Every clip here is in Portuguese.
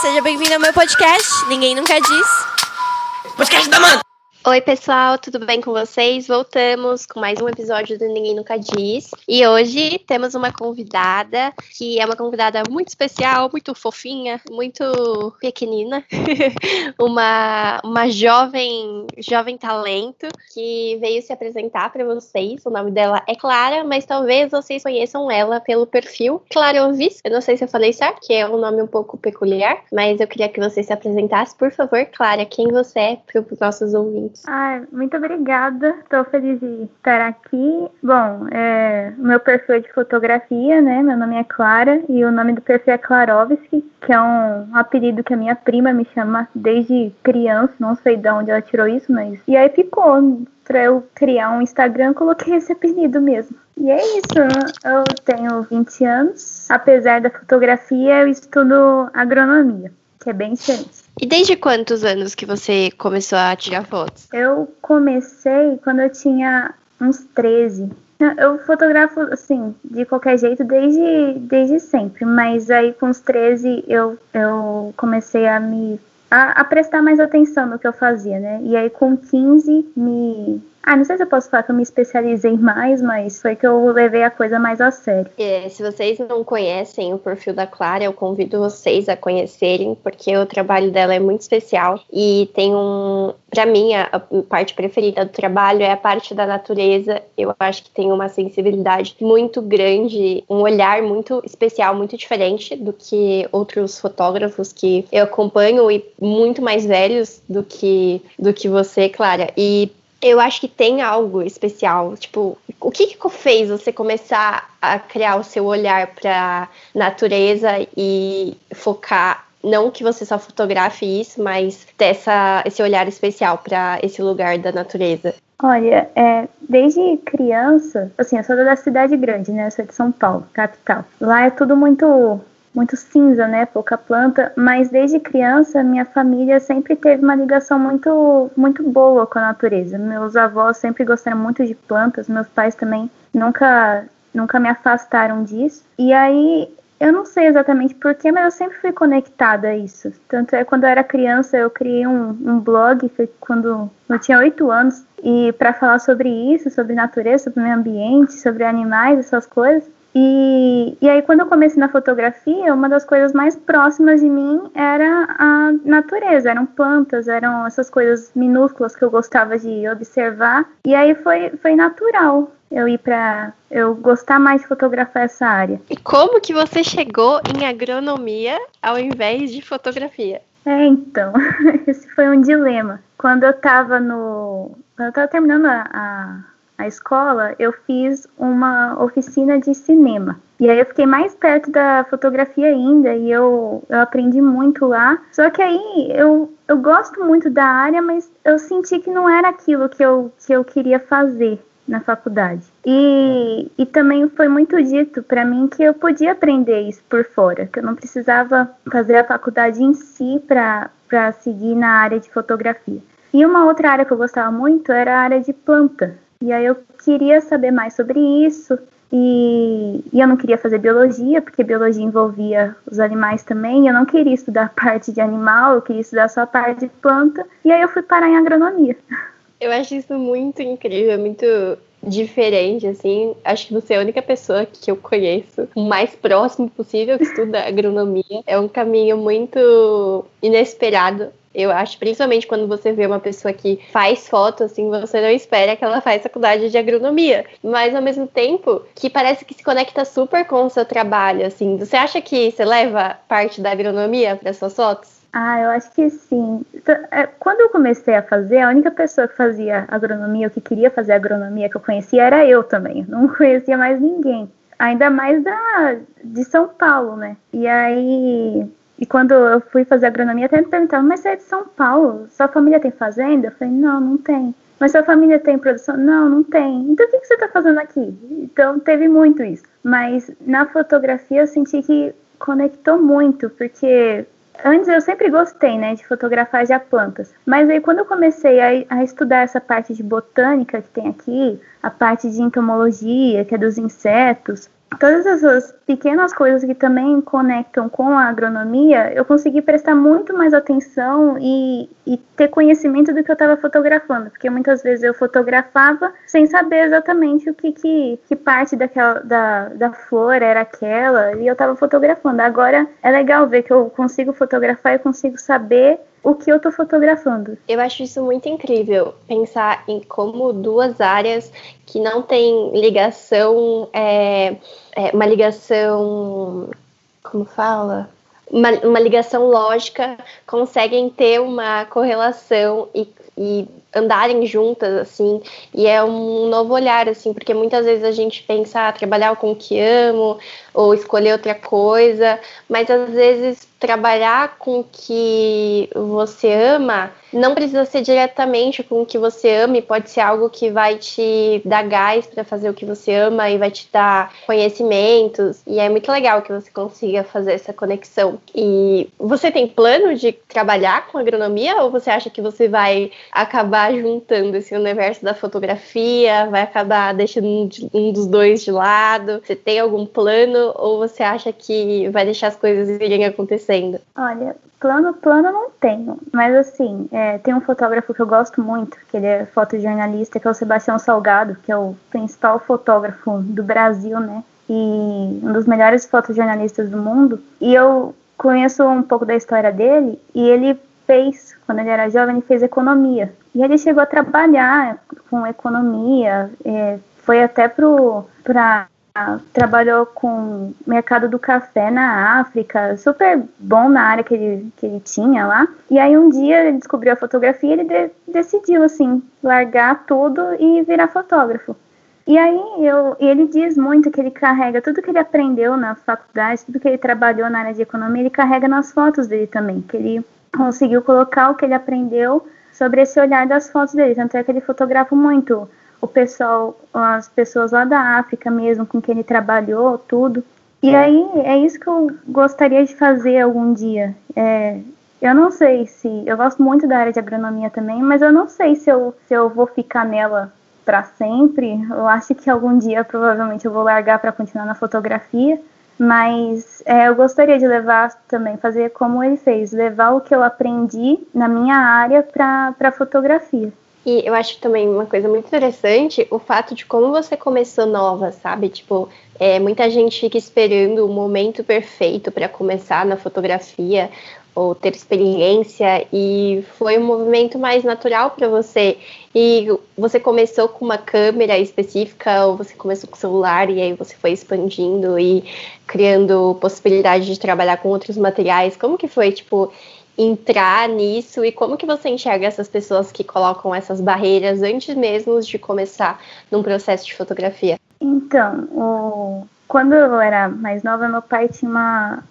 seja bem-vindo ao meu podcast. Ninguém nunca diz. Podcast da Manda! Oi, pessoal, tudo bem com vocês? Voltamos com mais um episódio do Ninguém Nunca Diz. E hoje temos uma convidada que é uma convidada muito especial, muito fofinha, muito pequenina. uma, uma jovem, jovem talento que veio se apresentar para vocês. O nome dela é Clara, mas talvez vocês conheçam ela pelo perfil Clarovis. Eu não sei se eu falei certo, que é um nome um pouco peculiar, mas eu queria que você se apresentasse. Por favor, Clara, quem você é para os nossos ouvintes? Ai, muito obrigada. Estou feliz de estar aqui. Bom, é, meu perfil é de fotografia, né? Meu nome é Clara e o nome do perfil é Klarovski, que é um apelido que a minha prima me chama desde criança. Não sei de onde ela tirou isso, mas. E aí ficou. Pra eu criar um Instagram, coloquei esse apelido mesmo. E é isso, eu tenho 20 anos. Apesar da fotografia, eu estudo agronomia, que é bem diferente. E desde quantos anos que você começou a tirar fotos? Eu comecei quando eu tinha uns 13. Eu fotografo, assim, de qualquer jeito desde, desde sempre, mas aí com os 13 eu, eu comecei a me a, a, prestar mais atenção no que eu fazia, né? E aí com 15 me ah, não sei se eu posso falar que eu me especializei mais, mas foi que eu levei a coisa mais a sério. É, se vocês não conhecem o perfil da Clara, eu convido vocês a conhecerem, porque o trabalho dela é muito especial e tem um. Para mim, a, parte preferida do trabalho é a parte da natureza. Eu acho que tem uma sensibilidade muito grande, um olhar muito especial, muito diferente do que outros fotógrafos que eu acompanho e muito mais velhos do que, do que você, Clara. E eu acho que tem algo especial. Tipo, o que, que fez você começar a criar o seu olhar para natureza e focar não que você só fotografe isso, mas ter essa, esse olhar especial para esse lugar da natureza? Olha, é, desde criança, assim, eu sou da cidade grande, né? Eu sou de São Paulo, capital. Lá é tudo muito muito cinza, né, pouca planta, mas desde criança minha família sempre teve uma ligação muito muito boa com a natureza. Meus avós sempre gostaram muito de plantas, meus pais também nunca nunca me afastaram disso. E aí eu não sei exatamente porquê, mas eu sempre fui conectada a isso. Tanto é quando eu era criança, eu criei um, um blog, quando eu tinha oito anos, e para falar sobre isso, sobre natureza, sobre meio ambiente, sobre animais, essas coisas. E, e aí, quando eu comecei na fotografia, uma das coisas mais próximas de mim era a natureza, eram plantas, eram essas coisas minúsculas que eu gostava de observar. E aí foi, foi natural eu ir para eu gostar mais de fotografar essa área. E como que você chegou em agronomia ao invés de fotografia? É, então, esse foi um dilema. Quando eu estava no. Quando eu tava terminando a, a a escola, eu fiz uma oficina de cinema. E aí eu fiquei mais perto da fotografia ainda e eu, eu aprendi muito lá. Só que aí eu, eu gosto muito da área, mas eu senti que não era aquilo que eu, que eu queria fazer na faculdade. E, e também foi muito dito para mim que eu podia aprender isso por fora, que eu não precisava fazer a faculdade em si para seguir na área de fotografia. E uma outra área que eu gostava muito era a área de planta. E aí eu queria saber mais sobre isso. E, e, eu não queria fazer biologia, porque biologia envolvia os animais também. Eu não queria estudar parte de animal, eu queria estudar só a parte de planta. E aí eu fui parar em agronomia. Eu acho isso muito incrível, muito diferente, assim. Acho que você é a única pessoa que eu conheço o mais próximo possível que estuda agronomia. É um caminho muito inesperado eu acho, principalmente quando você vê uma pessoa que faz foto, assim, você não espera que ela faz faculdade de agronomia. Mas ao mesmo tempo, que parece que se conecta super com o seu trabalho, assim. Você acha que você leva parte da agronomia para suas fotos? Ah, eu acho que sim. É, quando eu comecei a fazer, a única pessoa que fazia agronomia, ou que queria fazer agronomia que eu conhecia, era eu também. Não conhecia mais ninguém. Ainda mais da, de São Paulo, né? E aí e quando eu fui fazer agronomia, até me perguntavam, mas você é de São Paulo? Sua família tem fazenda? Eu falei, não, não tem. Mas sua família tem produção? Não, não tem. Então o que, que você está fazendo aqui? Então teve muito isso. Mas na fotografia eu senti que conectou muito, porque antes eu sempre gostei, né, de fotografar já plantas. Mas aí quando eu comecei a, a, estudar essa parte de botânica que tem aqui, a parte de entomologia, que é dos insetos, todas essas pequenas coisas que também conectam com a agronomia, eu consegui prestar muito mais atenção e, e ter conhecimento do que eu estava fotografando, porque muitas vezes eu fotografava sem saber exatamente o que, que, que parte daquela, da, da flor era aquela, e eu estava fotografando. Agora é legal ver que eu consigo fotografar e consigo saber o que eu estou fotografando. Eu acho isso muito incrível, pensar em como duas áreas que não têm ligação, é, é, uma ligação, como fala? Uma, uma ligação lógica, conseguem ter uma correlação e, e andarem juntas, assim, e é um novo olhar, assim, porque muitas vezes a gente pensa, ah, trabalhar com o que amo, ou escolher outra coisa, mas às vezes trabalhar com o que você ama não precisa ser diretamente com o que você ama e pode ser algo que vai te dar gás para fazer o que você ama e vai te dar conhecimentos e é muito legal que você consiga fazer essa conexão. E você tem plano de trabalhar com agronomia ou você acha que você vai acabar juntando esse universo da fotografia, vai acabar deixando um dos dois de lado? Você tem algum plano ou você acha que vai deixar as coisas irem acontecendo? Olha, plano, plano não tenho, mas assim, é, tem um fotógrafo que eu gosto muito, que ele é fotojornalista, que é o Sebastião Salgado, que é o principal fotógrafo do Brasil, né? E um dos melhores fotojornalistas do mundo. E eu conheço um pouco da história dele, e ele fez, quando ele era jovem, ele fez economia. E ele chegou a trabalhar com economia, é, foi até para trabalhou com mercado do café na África, super bom na área que ele, que ele tinha lá. E aí um dia ele descobriu a fotografia e ele de, decidiu, assim, largar tudo e virar fotógrafo. E aí eu, ele diz muito que ele carrega tudo que ele aprendeu na faculdade, tudo que ele trabalhou na área de economia, ele carrega nas fotos dele também, que ele conseguiu colocar o que ele aprendeu sobre esse olhar das fotos dele. Tanto é que ele fotografa muito o pessoal, as pessoas lá da África mesmo, com quem ele trabalhou, tudo. E aí é isso que eu gostaria de fazer algum dia. É, eu não sei se. Eu gosto muito da área de agronomia também, mas eu não sei se eu, se eu vou ficar nela para sempre. Eu acho que algum dia provavelmente eu vou largar para continuar na fotografia. Mas é, eu gostaria de levar também, fazer como ele fez, levar o que eu aprendi na minha área para a fotografia. E eu acho também uma coisa muito interessante o fato de como você começou nova, sabe? Tipo, é, muita gente fica esperando o momento perfeito para começar na fotografia ou ter experiência e foi um movimento mais natural para você. E você começou com uma câmera específica ou você começou com celular e aí você foi expandindo e criando possibilidade de trabalhar com outros materiais? Como que foi, tipo, entrar nisso e como que você enxerga essas pessoas que colocam essas barreiras antes mesmo de começar num processo de fotografia? Então, o... quando eu era mais nova, meu pai tinha uma...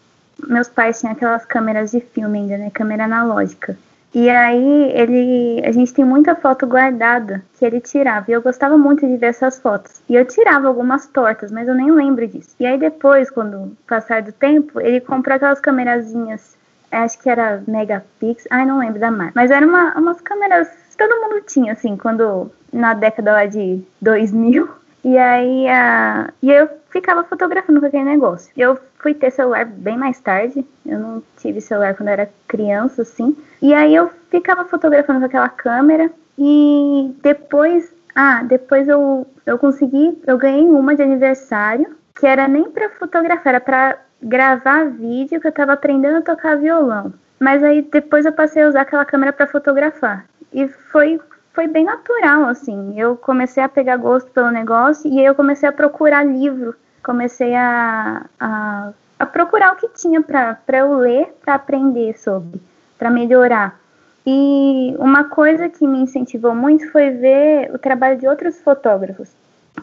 Meus pais tinham aquelas câmeras de filme ainda, né? Câmera analógica. E aí ele, a gente tem muita foto guardada que ele tirava. E eu gostava muito de ver essas fotos. E eu tirava algumas tortas, mas eu nem lembro disso. E aí depois, quando passar do tempo, ele comprou aquelas câmerazinhas acho que era megapix, ai não lembro da marca, mas eram uma, umas câmeras que todo mundo tinha, assim, quando na década lá de 2000, e aí a, e eu ficava fotografando com aquele negócio. Eu fui ter celular bem mais tarde, eu não tive celular quando eu era criança, assim, e aí eu ficava fotografando com aquela câmera, e depois, ah, depois eu, eu consegui, eu ganhei uma de aniversário, que era nem para fotografar, era para gravar vídeo que eu estava aprendendo a tocar violão. Mas aí depois eu passei a usar aquela câmera para fotografar. E foi foi bem natural assim. Eu comecei a pegar gosto pelo negócio e aí eu comecei a procurar livro, comecei a, a, a procurar o que tinha para eu ler, para aprender sobre, para melhorar. E uma coisa que me incentivou muito foi ver o trabalho de outros fotógrafos.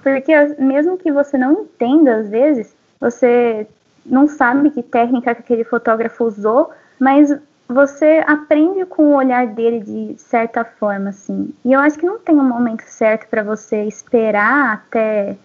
Porque mesmo que você não entenda às vezes, você não sabe que técnica que aquele fotógrafo usou, mas você aprende com o olhar dele de certa forma, assim. E eu acho que não tem um momento certo para você esperar até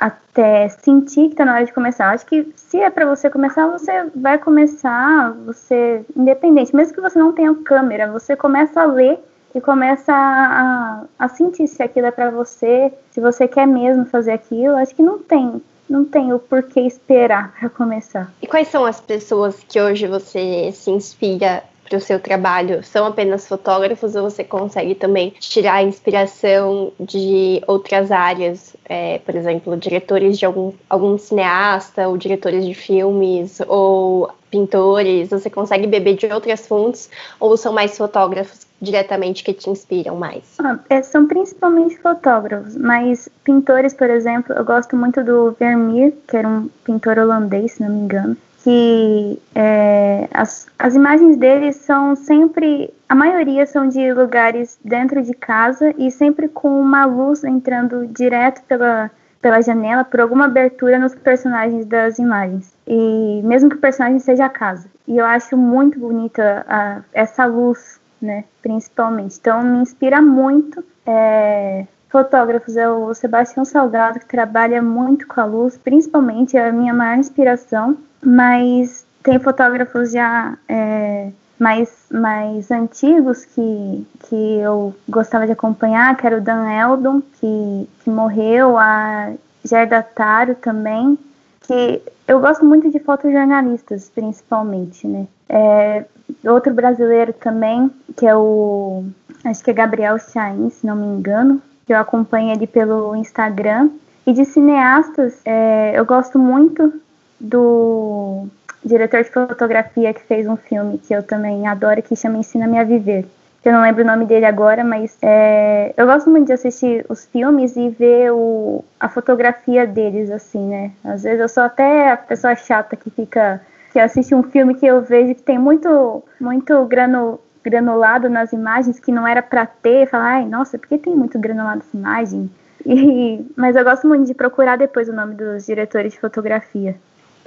até sentir que está na hora de começar. Eu acho que se é para você começar, você vai começar, você independente, mesmo que você não tenha câmera, você começa a ler e começa a, a sentir se aquilo é para você, se você quer mesmo fazer aquilo. Eu acho que não tem não tenho por que esperar para começar. E quais são as pessoas que hoje você se inspira para o seu trabalho? São apenas fotógrafos ou você consegue também tirar inspiração de outras áreas? É, por exemplo, diretores de algum, algum cineasta, ou diretores de filmes, ou pintores? Você consegue beber de outras fontes ou são mais fotógrafos diretamente que te inspiram mais? Ah, é, são principalmente fotógrafos, mas pintores, por exemplo, eu gosto muito do Vermeer, que era um pintor holandês, se não me engano, que é, as, as imagens dele são sempre, a maioria são de lugares dentro de casa e sempre com uma luz entrando direto pela, pela janela, por alguma abertura nos personagens das imagens. E mesmo que o personagem seja a casa. E eu acho muito bonita a, essa luz né? Principalmente. Então me inspira muito. É, fotógrafos é o Sebastião Salgado, que trabalha muito com a luz, principalmente é a minha maior inspiração. Mas tem fotógrafos já é, mais, mais antigos que, que eu gostava de acompanhar, que era o Dan Eldon, que, que morreu, a Gerda Taro também, que eu gosto muito de fotojornalistas, principalmente, né? É, outro brasileiro também, que é o. Acho que é Gabriel Chain, se não me engano, que eu acompanho ele pelo Instagram. E de cineastas, é, eu gosto muito do diretor de fotografia que fez um filme que eu também adoro, que chama Ensina-me a Viver. Eu não lembro o nome dele agora, mas é, eu gosto muito de assistir os filmes e ver o, a fotografia deles, assim, né? Às vezes eu sou até a pessoa chata que fica que assiste um filme que eu vejo que tem muito, muito grano, granulado nas imagens que não era para ter, falar, ai, nossa, por que tem muito granulado nessa imagem? E, mas eu gosto muito de procurar depois o nome dos diretores de fotografia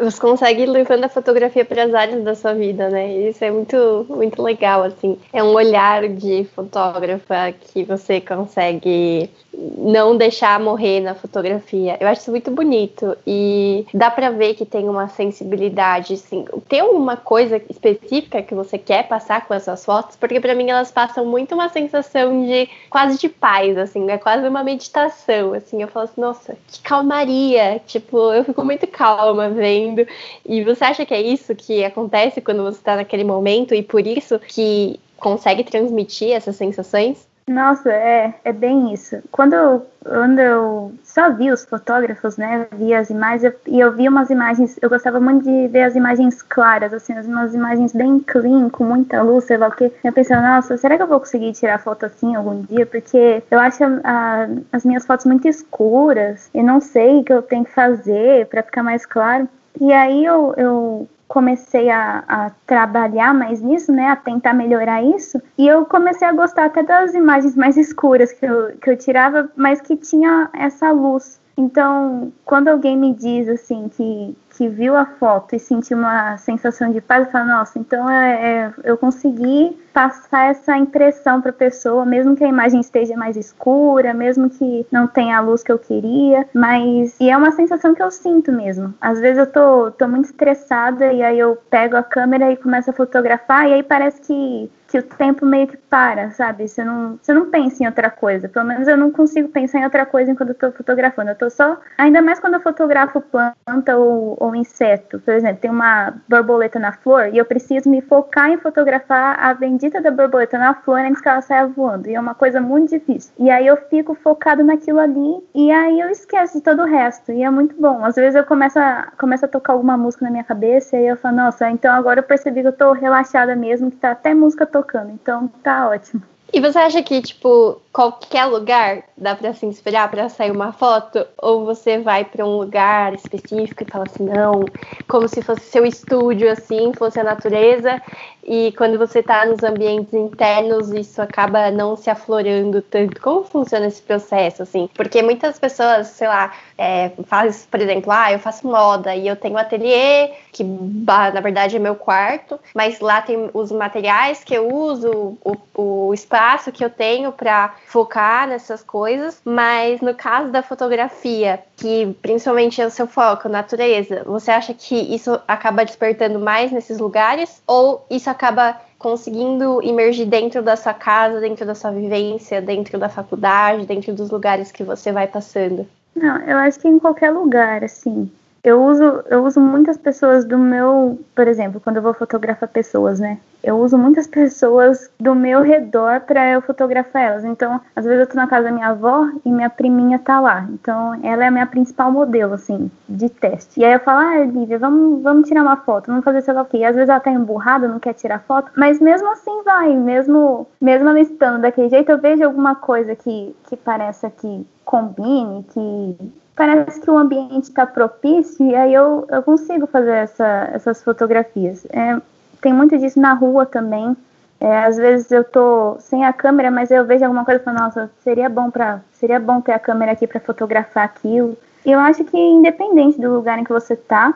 você consegue ir levando a fotografia para as áreas da sua vida, né? Isso é muito, muito legal, assim. É um olhar de fotógrafa que você consegue não deixar morrer na fotografia. Eu acho isso muito bonito e dá para ver que tem uma sensibilidade, assim. Tem alguma coisa específica que você quer passar com essas fotos? Porque para mim elas passam muito uma sensação de quase de paz, assim, é quase uma meditação, assim. Eu falo assim, nossa, que calmaria, tipo, eu fico muito calma vendo. E você acha que é isso que acontece quando você está naquele momento e por isso que consegue transmitir essas sensações? Nossa, é, é bem isso. Quando eu, quando eu só vi os fotógrafos, né, vi as imagens, e eu, eu vi umas imagens, eu gostava muito de ver as imagens claras, assim, umas imagens bem clean, com muita luz, sei lá o que. Eu pensava, nossa, será que eu vou conseguir tirar foto assim algum dia? Porque eu acho a, as minhas fotos muito escuras, e não sei o que eu tenho que fazer para ficar mais claro. E aí eu, eu comecei a, a, trabalhar mais nisso, né, a tentar melhorar isso, e eu comecei a gostar até das imagens mais escuras que eu, que eu tirava, mas que tinha essa luz. Então, quando alguém me diz assim que, que viu a foto e sentiu uma sensação de paz, eu falo, nossa, então é, é eu consegui passar essa impressão para a pessoa, mesmo que a imagem esteja mais escura, mesmo que não tenha a luz que eu queria, mas e é uma sensação que eu sinto mesmo. Às vezes eu tô, tô muito estressada e aí eu pego a câmera e começo a fotografar e aí parece que que o tempo meio que para, sabe? Você não, você não pensa em outra coisa. Pelo menos eu não consigo pensar em outra coisa enquanto eu tô fotografando. Eu tô só. Ainda mais quando eu fotografo planta ou, ou inseto. Por exemplo, tem uma borboleta na flor e eu preciso me focar em fotografar a bendita da borboleta na flor antes que ela saia voando. E é uma coisa muito difícil. E aí eu fico focado naquilo ali e aí eu esqueço de todo o resto. E é muito bom. Às vezes eu começo a, começo a tocar alguma música na minha cabeça e eu falo, nossa, então agora eu percebi que eu tô relaxada mesmo, que tá até música tocando tocando, então tá ótimo. E você acha que, tipo, qualquer lugar dá para se inspirar para sair uma foto? Ou você vai para um lugar específico e fala assim, não, como se fosse seu estúdio, assim, fosse a natureza, e quando você está nos ambientes internos, isso acaba não se aflorando tanto. Como funciona esse processo, assim? Porque muitas pessoas, sei lá, é, faz, por exemplo, ah, eu faço moda e eu tenho um ateliê, que na verdade é meu quarto, mas lá tem os materiais que eu uso, o, o espaço que eu tenho para focar nessas coisas, mas no caso da fotografia, que principalmente é o seu foco, natureza, você acha que isso acaba despertando mais nesses lugares ou isso acaba conseguindo emergir dentro da sua casa, dentro da sua vivência, dentro da faculdade, dentro dos lugares que você vai passando? Não, eu acho que em qualquer lugar, assim. Eu uso, eu uso muitas pessoas do meu, por exemplo, quando eu vou fotografar pessoas, né? Eu uso muitas pessoas do meu redor para eu fotografar elas. Então, às vezes eu tô na casa da minha avó e minha priminha tá lá. Então, ela é a minha principal modelo, assim, de teste. E aí eu falo, ah, Lívia, vamos, vamos tirar uma foto, vamos fazer sei lá o quê. E às vezes ela tá emburrada, não quer tirar foto, mas mesmo assim vai, mesmo, mesmo ela estando daquele jeito, eu vejo alguma coisa que, que parece que combine, que parece que o ambiente está propício e aí eu, eu consigo fazer essa, essas fotografias. É, tem muito disso na rua também. É, às vezes eu tô sem a câmera, mas eu vejo alguma coisa e falo, nossa, seria bom para seria bom ter a câmera aqui para fotografar aquilo. E eu acho que independente do lugar em que você tá,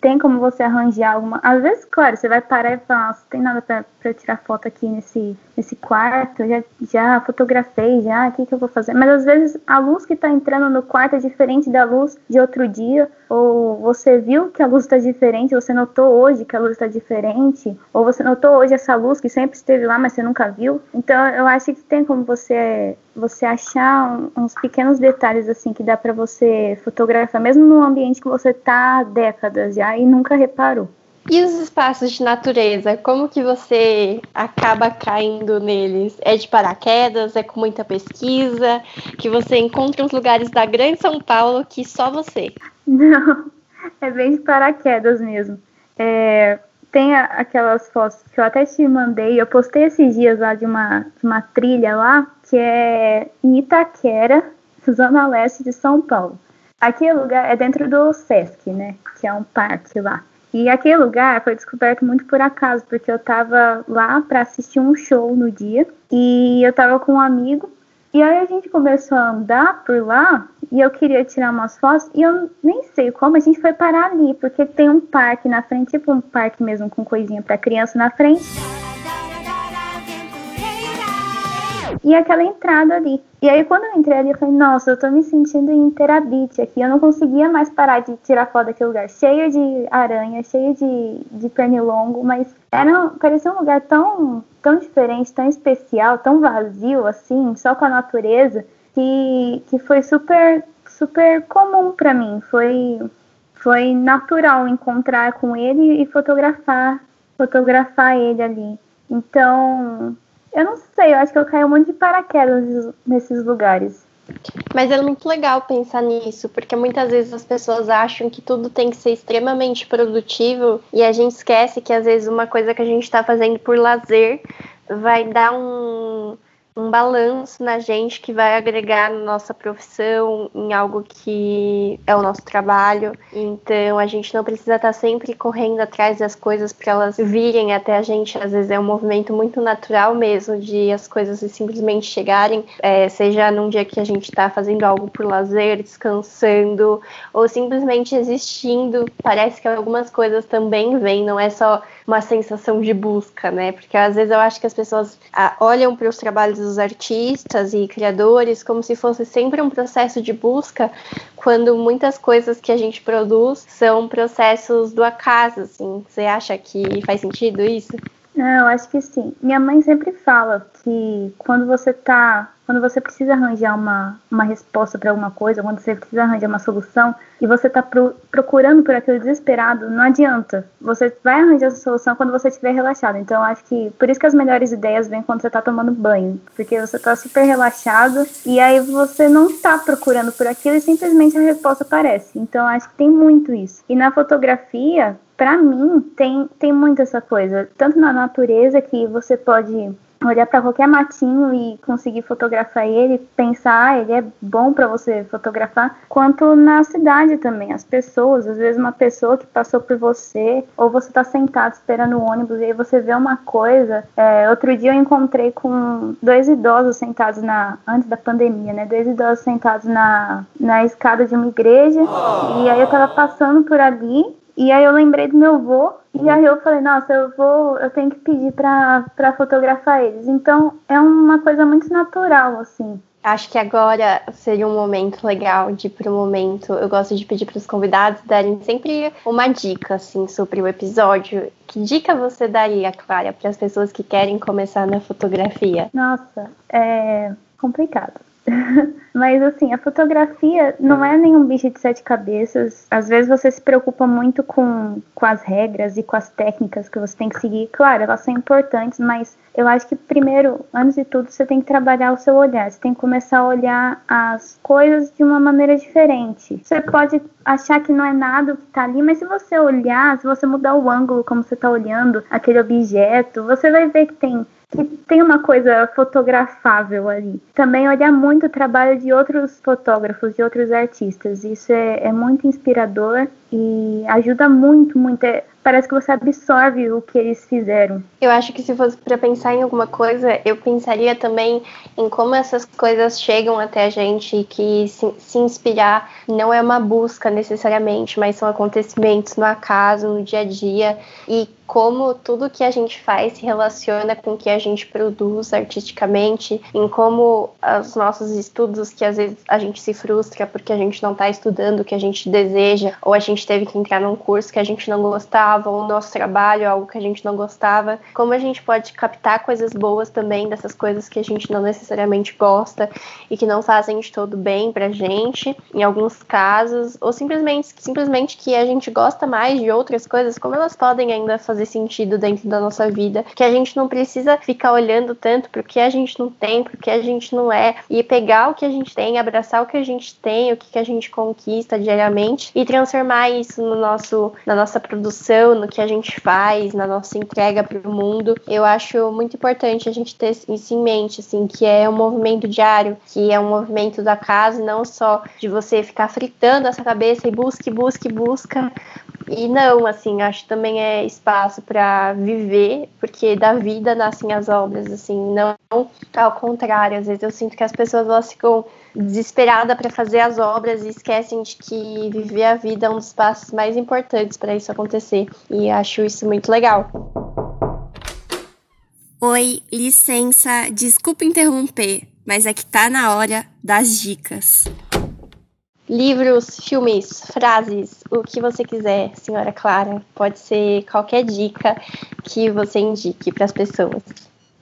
tem como você arranjar alguma. Às vezes, claro, você vai parar e falar, nossa, tem nada para tirar foto aqui nesse, nesse quarto, já, já fotografei, já, o que, que eu vou fazer? Mas às vezes a luz que está entrando no quarto é diferente da luz de outro dia, ou você viu que a luz está diferente, você notou hoje que a luz está diferente, ou você notou hoje essa luz que sempre esteve lá, mas você nunca viu. Então eu acho que tem como você você achar uns pequenos detalhes assim que dá para você fotografar, mesmo num ambiente que você tá há décadas já e nunca reparou. E os espaços de natureza, como que você acaba caindo neles? É de paraquedas? É com muita pesquisa? Que você encontra uns lugares da grande São Paulo que só você? Não, é bem de paraquedas mesmo. É, tem aquelas fotos que eu até te mandei, eu postei esses dias lá de uma, de uma trilha lá, que é em Itaquera, zona leste de São Paulo. Aquele lugar é dentro do Sesc, né? Que é um parque lá. E aquele lugar foi descoberto muito por acaso, porque eu tava lá para assistir um show no dia e eu tava com um amigo. E aí a gente começou a andar por lá e eu queria tirar umas fotos e eu nem sei como a gente foi parar ali, porque tem um parque na frente, tipo um parque mesmo com coisinha para criança na frente. E aquela entrada ali. E aí quando eu entrei ali, eu falei, nossa, eu tô me sentindo em Terabit aqui. Eu não conseguia mais parar de tirar foto daquele lugar, cheio de aranha, cheio de, de pernilongo, mas era, parecia um lugar tão, tão diferente, tão especial, tão vazio, assim, só com a natureza, que, que foi super, super comum para mim. Foi, foi natural encontrar com ele e fotografar, fotografar ele ali. Então, eu não sei, eu acho que eu caio muito de paraquedas nesses lugares. Mas é muito legal pensar nisso, porque muitas vezes as pessoas acham que tudo tem que ser extremamente produtivo e a gente esquece que às vezes uma coisa que a gente está fazendo por lazer vai dar um, um balanço na gente que vai agregar na nossa profissão, em algo que é o nosso trabalho. Então a gente não precisa estar sempre correndo atrás das coisas para elas virem até a gente. Às vezes é um movimento muito natural mesmo de as coisas simplesmente chegarem, é, seja num dia que a gente está fazendo algo por lazer, descansando ou simplesmente existindo. Parece que algumas coisas também vêm, não é só uma sensação de busca, né? Porque às vezes eu acho que as pessoas ah, olham para os trabalhos dos artistas e criadores como se fosse sempre um processo de busca, quando muitas coisas que a gente produz são processos do acaso, assim. Você acha que faz sentido isso? Não, acho que sim. Minha mãe sempre fala que quando você tá quando você precisa arranjar uma, uma resposta para alguma coisa, quando você precisa arranjar uma solução e você está pro, procurando por aquilo desesperado, não adianta. Você vai arranjar essa solução quando você estiver relaxado. Então, acho que por isso que as melhores ideias vêm quando você está tomando banho, porque você está super relaxado e aí você não está procurando por aquilo e simplesmente a resposta aparece. Então, acho que tem muito isso. E na fotografia, para mim, tem, tem muito essa coisa, tanto na natureza que você pode olhar para qualquer matinho e conseguir fotografar ele, pensar, ah, ele é bom para você fotografar, quanto na cidade também, as pessoas, às vezes uma pessoa que passou por você, ou você está sentado esperando o ônibus e aí você vê uma coisa. É, outro dia eu encontrei com dois idosos sentados na antes da pandemia, né? Dois idosos sentados na, na escada de uma igreja e aí eu estava passando por ali e aí eu lembrei do meu avô e aí eu falei, nossa, eu vou, eu tenho que pedir para fotografar eles. Então é uma coisa muito natural, assim. Acho que agora seria um momento legal de ir para o momento. Eu gosto de pedir para os convidados darem sempre uma dica assim sobre o episódio. Que dica você daria, Clara, para as pessoas que querem começar na fotografia? Nossa, é complicado. Mas assim, a fotografia não é nenhum bicho de sete cabeças. Às vezes você se preocupa muito com, com as regras e com as técnicas que você tem que seguir. Claro, elas são importantes, mas eu acho que primeiro, antes de tudo, você tem que trabalhar o seu olhar. Você tem que começar a olhar as coisas de uma maneira diferente. Você pode achar que não é nada o que está ali, mas se você olhar, se você mudar o ângulo como você está olhando aquele objeto, você vai ver que tem que tem uma coisa fotografável ali. Também olhar muito o trabalho de outros fotógrafos, de outros artistas. Isso é, é muito inspirador e ajuda muito, muito. É, parece que você absorve o que eles fizeram. Eu acho que se fosse para pensar em alguma coisa, eu pensaria também em como essas coisas chegam até a gente e que se, se inspirar não é uma busca necessariamente, mas são acontecimentos no acaso, no dia a dia e como tudo que a gente faz se relaciona com o que a gente produz artisticamente, em como os nossos estudos, que às vezes a gente se frustra porque a gente não está estudando o que a gente deseja, ou a gente teve que entrar num curso que a gente não gostava, ou o nosso trabalho é algo que a gente não gostava, como a gente pode captar coisas boas também dessas coisas que a gente não necessariamente gosta e que não fazem de todo bem pra gente, em alguns casos, ou simplesmente, simplesmente que a gente gosta mais de outras coisas, como elas podem ainda fazer fazer sentido dentro da nossa vida, que a gente não precisa ficar olhando tanto pro que a gente não tem, pro que a gente não é, e pegar o que a gente tem, abraçar o que a gente tem, o que, que a gente conquista diariamente e transformar isso no nosso, na nossa produção, no que a gente faz, na nossa entrega para o mundo. Eu acho muito importante a gente ter isso em mente, assim, que é um movimento diário, que é um movimento da casa, não só de você ficar fritando essa cabeça e busque, busque, busca, e não, assim, acho que também é espaço para viver, porque da vida nascem as obras, assim, não ao contrário. Às vezes eu sinto que as pessoas elas ficam desesperadas para fazer as obras e esquecem de que viver a vida é um dos passos mais importantes para isso acontecer. E acho isso muito legal. Oi, licença, desculpa interromper, mas é que tá na hora das dicas. Livros, filmes, frases, o que você quiser, senhora Clara. Pode ser qualquer dica que você indique para as pessoas.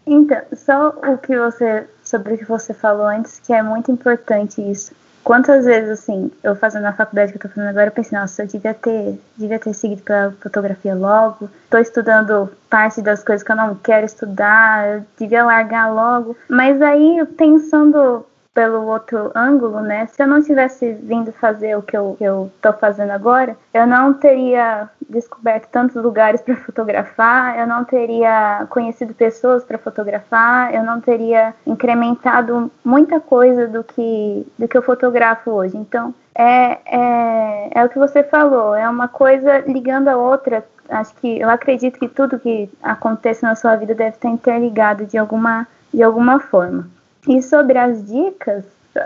Então, só o que você sobre o que você falou antes, que é muito importante isso. Quantas vezes, assim, eu fazendo na faculdade que eu tô fazendo agora, eu pensei, nossa, eu devia ter, devia ter seguido pra fotografia logo, tô estudando parte das coisas que eu não quero estudar, eu devia largar logo. Mas aí, pensando pelo outro ângulo, né? Se eu não tivesse vindo fazer o que eu, que eu tô fazendo agora, eu não teria descoberto tantos lugares para fotografar, eu não teria conhecido pessoas para fotografar, eu não teria incrementado muita coisa do que, do que eu fotografo hoje. Então, é, é, é o que você falou, é uma coisa ligando a outra. Acho que eu acredito que tudo que acontece na sua vida deve estar interligado de alguma, de alguma forma. E sobre as dicas,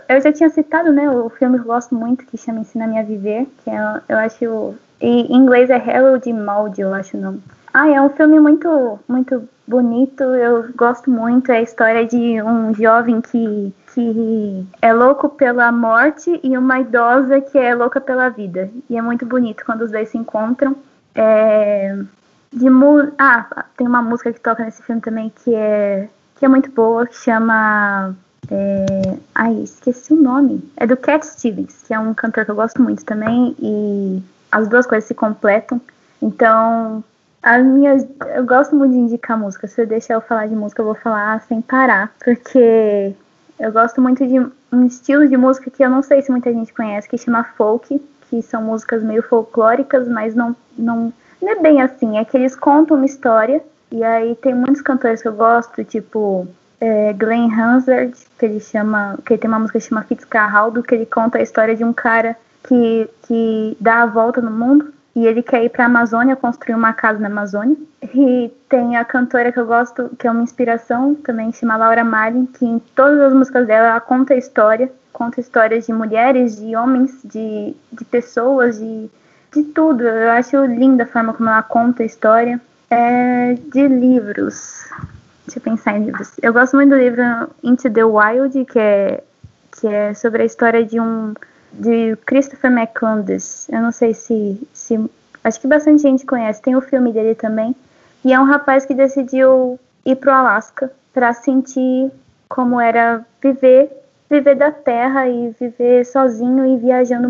eu já tinha citado, né, o filme que eu gosto muito, que chama Ensina Me a Viver, que é, eu acho, em inglês é Harold Maldi, eu acho o nome. Ah, é um filme muito, muito bonito, eu gosto muito, é a história de um jovem que, que é louco pela morte e uma idosa que é louca pela vida. E é muito bonito quando os dois se encontram. É, de ah, tem uma música que toca nesse filme também que é que é muito boa, que chama. É... Ai, esqueci o nome. É do Cat Stevens, que é um cantor que eu gosto muito também, e as duas coisas se completam. Então, as minhas. Eu gosto muito de indicar música. Se eu deixar eu falar de música, eu vou falar sem parar, porque eu gosto muito de um estilo de música que eu não sei se muita gente conhece, que chama folk, que são músicas meio folclóricas, mas não, não, não é bem assim. É que eles contam uma história e aí tem muitos cantores que eu gosto, tipo é, Glenn Hansard, que ele chama, que ele tem uma música que chama Fitzcarraldo, que ele conta a história de um cara que, que dá a volta no mundo e ele quer ir para a Amazônia construir uma casa na Amazônia. E tem a cantora que eu gosto, que é uma inspiração também, chama Laura Marlin, que em todas as músicas dela ela conta história, conta histórias de mulheres, de homens, de, de pessoas, de, de tudo. Eu acho linda a forma como ela conta a história. É, de livros. Deixa eu pensar em livros. Eu gosto muito do livro Into the Wild, que é, que é sobre a história de um de Christopher McCandless. Eu não sei se, se acho que bastante gente conhece. Tem o filme dele também. E é um rapaz que decidiu ir pro Alasca para sentir como era viver viver da terra e viver sozinho e viajando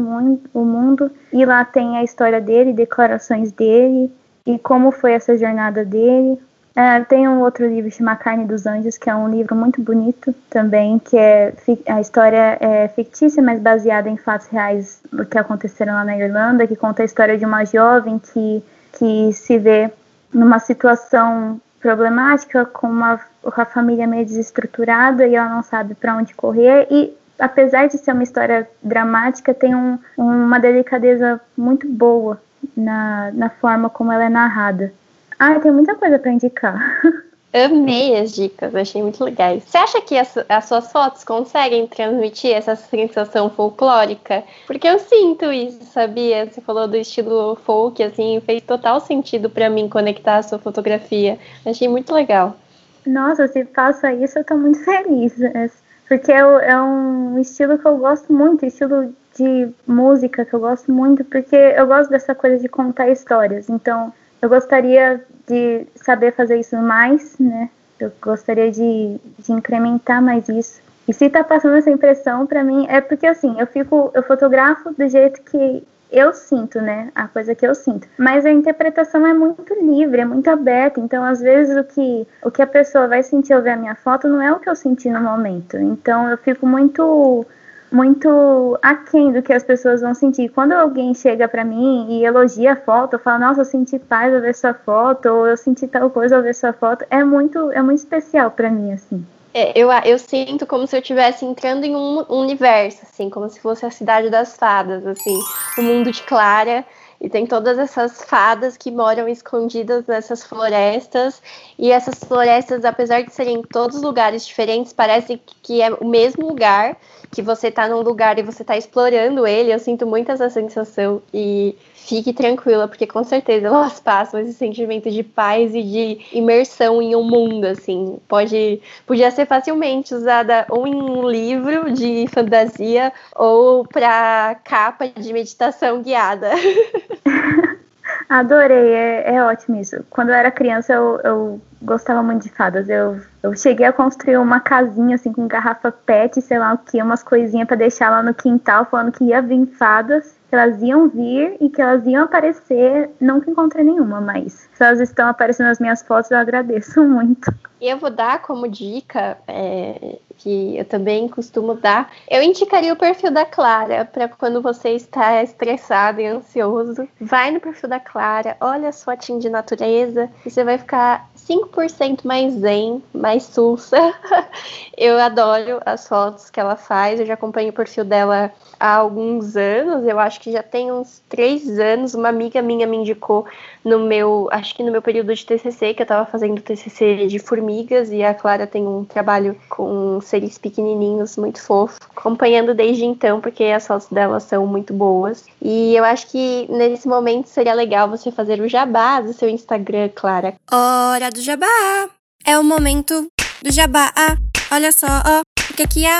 o mundo. E lá tem a história dele, declarações dele e como foi essa jornada dele. É, tem um outro livro chamado Carne dos Anjos, que é um livro muito bonito também, que é a história é fictícia, mas baseada em fatos reais que aconteceram lá na Irlanda, que conta a história de uma jovem que, que se vê numa situação problemática, com uma, a família meio desestruturada e ela não sabe para onde correr. E apesar de ser uma história dramática, tem um, uma delicadeza muito boa na, na forma como ela é narrada. Ah, tem muita coisa para indicar. Amei as dicas, achei muito legais. Você acha que as, as, suas fotos conseguem transmitir essa sensação folclórica? Porque eu sinto isso, sabia? Você falou do estilo folk, assim, fez total sentido para mim conectar a sua fotografia. Achei muito legal. Nossa, se faça isso, eu tô muito feliz. É, porque é, é um estilo que eu gosto muito, estilo de música que eu gosto muito, porque eu gosto dessa coisa de contar histórias. Então, eu gostaria de saber fazer isso mais, né? Eu gostaria de, de incrementar mais isso. E se tá passando essa impressão para mim, é porque assim, eu fico, eu fotografo do jeito que eu sinto, né? A coisa que eu sinto. Mas a interpretação é muito livre, é muito aberta. Então, às vezes, o que, o que a pessoa vai sentir ao ver a minha foto não é o que eu senti no momento. Então, eu fico muito muito aquém do que as pessoas vão sentir. Quando alguém chega para mim e elogia a foto, fala, nossa, eu senti paz ao ver sua foto, ou eu senti tal coisa ao ver sua foto, é muito, é muito especial para mim, assim. É, eu, eu sinto como se eu estivesse entrando em um universo, assim, como se fosse a cidade das fadas, assim, o mundo de Clara, e tem todas essas fadas que moram escondidas nessas florestas. E essas florestas, apesar de serem em todos lugares diferentes, parece que é o mesmo lugar, que você está num lugar e você está explorando ele. Eu sinto muito essa sensação. E fique tranquila, porque com certeza elas passam esse sentimento de paz e de imersão em um mundo, assim. Pode, podia ser facilmente usada ou em um livro de fantasia ou para capa de meditação guiada. Adorei, é, é ótimo isso. Quando eu era criança, eu, eu gostava muito de fadas. Eu, eu cheguei a construir uma casinha assim com garrafa PET, sei lá o que, umas coisinhas para deixar lá no quintal, falando que ia vir fadas que elas iam vir e que elas iam aparecer. Nunca encontrei nenhuma, mas se elas estão aparecendo nas minhas fotos, eu agradeço muito. E eu vou dar como dica, é, que eu também costumo dar, eu indicaria o perfil da Clara para quando você está estressado e ansioso. Vai no perfil da Clara, olha a sua fotinho de natureza e você vai ficar 5% mais zen, mais sulsa. eu adoro as fotos que ela faz, eu já acompanho o perfil dela há alguns anos, eu acho que já tem uns três anos, uma amiga minha me indicou no meu, acho que no meu período de TCC, que eu estava fazendo TCC de formigas, e a Clara tem um trabalho com seres pequenininhos, muito fofo, acompanhando desde então, porque as fotos dela são muito boas. E eu acho que nesse momento seria legal você fazer o jabá do seu Instagram, Clara. Hora do jabá! É o momento do jabá. Ah, olha só, ó, o que aqui é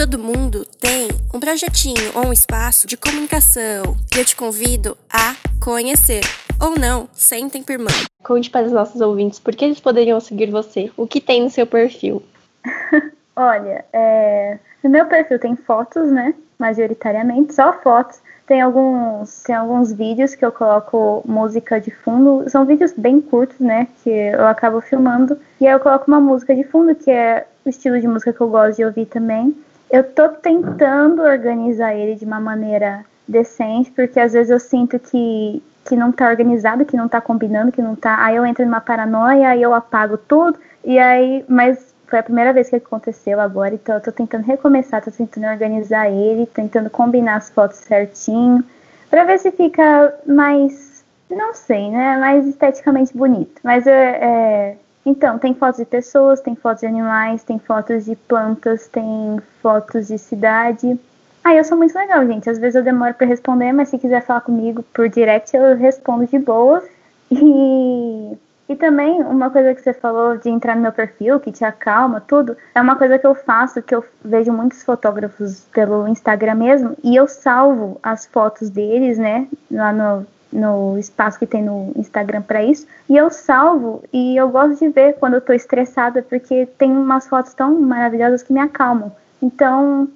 Todo mundo tem um projetinho ou um espaço de comunicação e eu te convido a conhecer. Ou não, sentem por mão. Conte para os nossos ouvintes por que eles poderiam seguir você. O que tem no seu perfil? Olha, é... no meu perfil tem fotos, né? Majoritariamente, só fotos. Tem alguns, tem alguns vídeos que eu coloco música de fundo. São vídeos bem curtos, né? Que eu acabo filmando. E aí eu coloco uma música de fundo, que é o estilo de música que eu gosto de ouvir também. Eu tô tentando organizar ele de uma maneira decente, porque às vezes eu sinto que, que não tá organizado, que não tá combinando, que não tá. Aí eu entro numa paranoia, aí eu apago tudo, e aí. Mas foi a primeira vez que aconteceu agora, então eu tô tentando recomeçar, tô tentando organizar ele, tentando combinar as fotos certinho, para ver se fica mais. Não sei, né? Mais esteticamente bonito. Mas é, é então, tem fotos de pessoas, tem fotos de animais, tem fotos de plantas, tem fotos de cidade. Ah, eu sou muito legal, gente. Às vezes eu demoro para responder, mas se quiser falar comigo por direct, eu respondo de boa. E, e também, uma coisa que você falou de entrar no meu perfil, que te acalma, tudo, é uma coisa que eu faço, que eu vejo muitos fotógrafos pelo Instagram mesmo, e eu salvo as fotos deles, né, lá no no espaço que tem no Instagram para isso. E eu salvo e eu gosto de ver quando eu tô estressada, porque tem umas fotos tão maravilhosas que me acalmam. Então,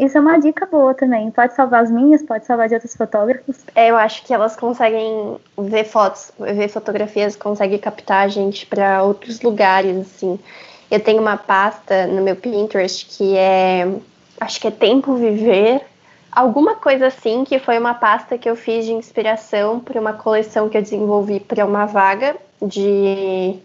isso é uma dica boa também. Pode salvar as minhas, pode salvar de outros fotógrafos. É, eu acho que elas conseguem ver fotos, ver fotografias, conseguem captar a gente para outros lugares, assim. Eu tenho uma pasta no meu Pinterest que é, acho que é Tempo Viver, alguma coisa assim, que foi uma pasta que eu fiz de inspiração para uma coleção que eu desenvolvi para uma vaga de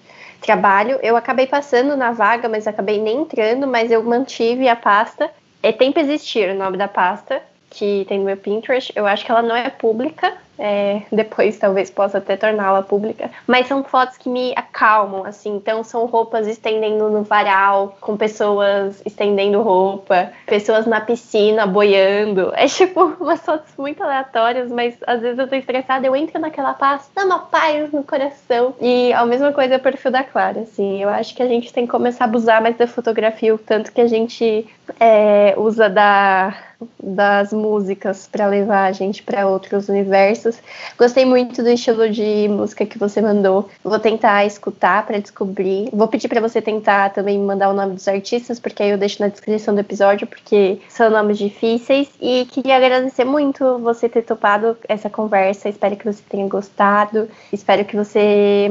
trabalho. Eu acabei passando na vaga, mas acabei nem entrando, mas eu mantive a pasta é Tempo Existir o nome da pasta, que tem no meu Pinterest. Eu acho que ela não é pública, é, depois talvez possa até torná-la pública, mas são fotos que me acalmam, assim, então são roupas estendendo no varal, com pessoas estendendo roupa, pessoas na piscina boiando, é tipo umas fotos muito aleatórias, mas às vezes eu tô estressada, eu entro naquela paz, dá uma paz no coração, e a mesma coisa é o perfil da Clara, assim, eu acho que a gente tem que começar a abusar mais da fotografia, o tanto que a gente é, usa da das músicas para levar a gente para outros universos. Gostei muito do estilo de música que você mandou. Vou tentar escutar para descobrir. Vou pedir para você tentar também mandar o nome dos artistas, porque aí eu deixo na descrição do episódio, porque são nomes difíceis. E queria agradecer muito você ter topado essa conversa. Espero que você tenha gostado. Espero que você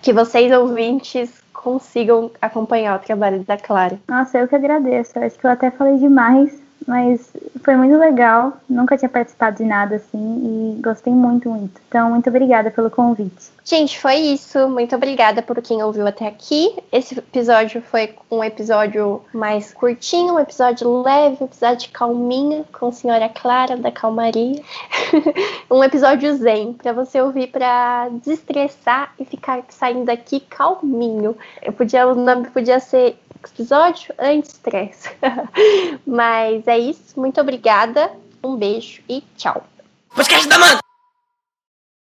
que vocês ouvintes consigam acompanhar o trabalho da Clara. Nossa, eu que agradeço. Acho que eu até falei demais, mas foi muito legal. Nunca tinha participado de nada assim e gostei muito, muito. Então, muito obrigada pelo convite. Gente, foi isso. Muito obrigada por quem ouviu até aqui. Esse episódio foi um episódio mais curtinho, um episódio leve, um episódio calminho com a senhora Clara da Calmaria. um episódio zen para você ouvir para desestressar e ficar saindo daqui calminho. Eu podia, o nome podia ser episódio anti-estresse. Mas é isso. Muito obrigada. Um beijo e tchau. Podcast da